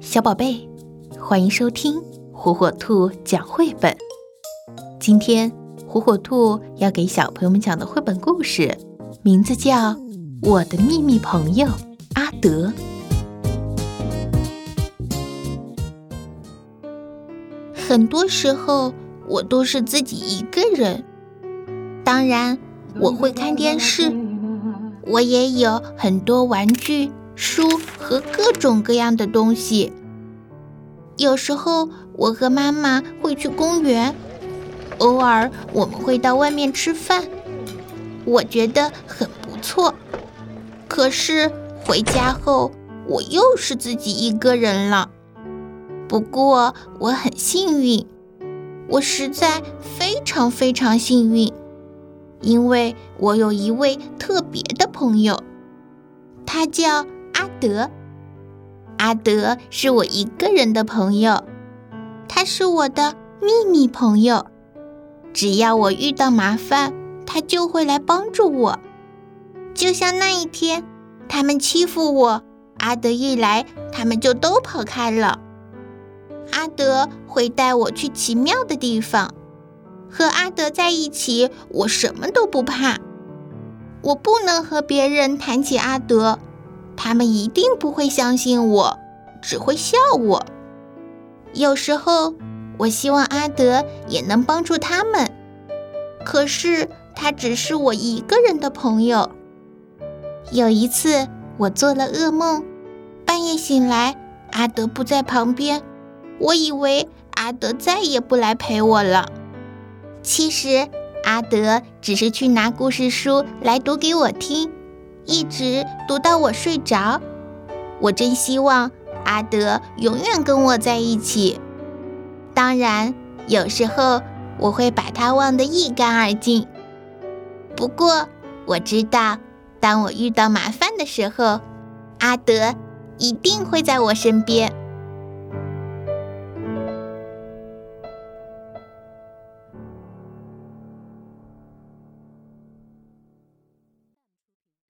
小宝贝，欢迎收听火火兔讲绘本。今天火火兔要给小朋友们讲的绘本故事，名字叫《我的秘密朋友阿德》。很多时候，我都是自己一个人。当然，我会看电视，我也有很多玩具、书和各种各样的东西。有时候，我和妈妈会去公园，偶尔我们会到外面吃饭，我觉得很不错。可是回家后，我又是自己一个人了。不过我很幸运，我实在非常非常幸运。因为我有一位特别的朋友，他叫阿德。阿德是我一个人的朋友，他是我的秘密朋友。只要我遇到麻烦，他就会来帮助我。就像那一天，他们欺负我，阿德一来，他们就都跑开了。阿德会带我去奇妙的地方。和阿德在一起，我什么都不怕。我不能和别人谈起阿德，他们一定不会相信我，只会笑我。有时候，我希望阿德也能帮助他们，可是他只是我一个人的朋友。有一次，我做了噩梦，半夜醒来，阿德不在旁边，我以为阿德再也不来陪我了。其实，阿德只是去拿故事书来读给我听，一直读到我睡着。我真希望阿德永远跟我在一起。当然，有时候我会把他忘得一干二净。不过，我知道，当我遇到麻烦的时候，阿德一定会在我身边。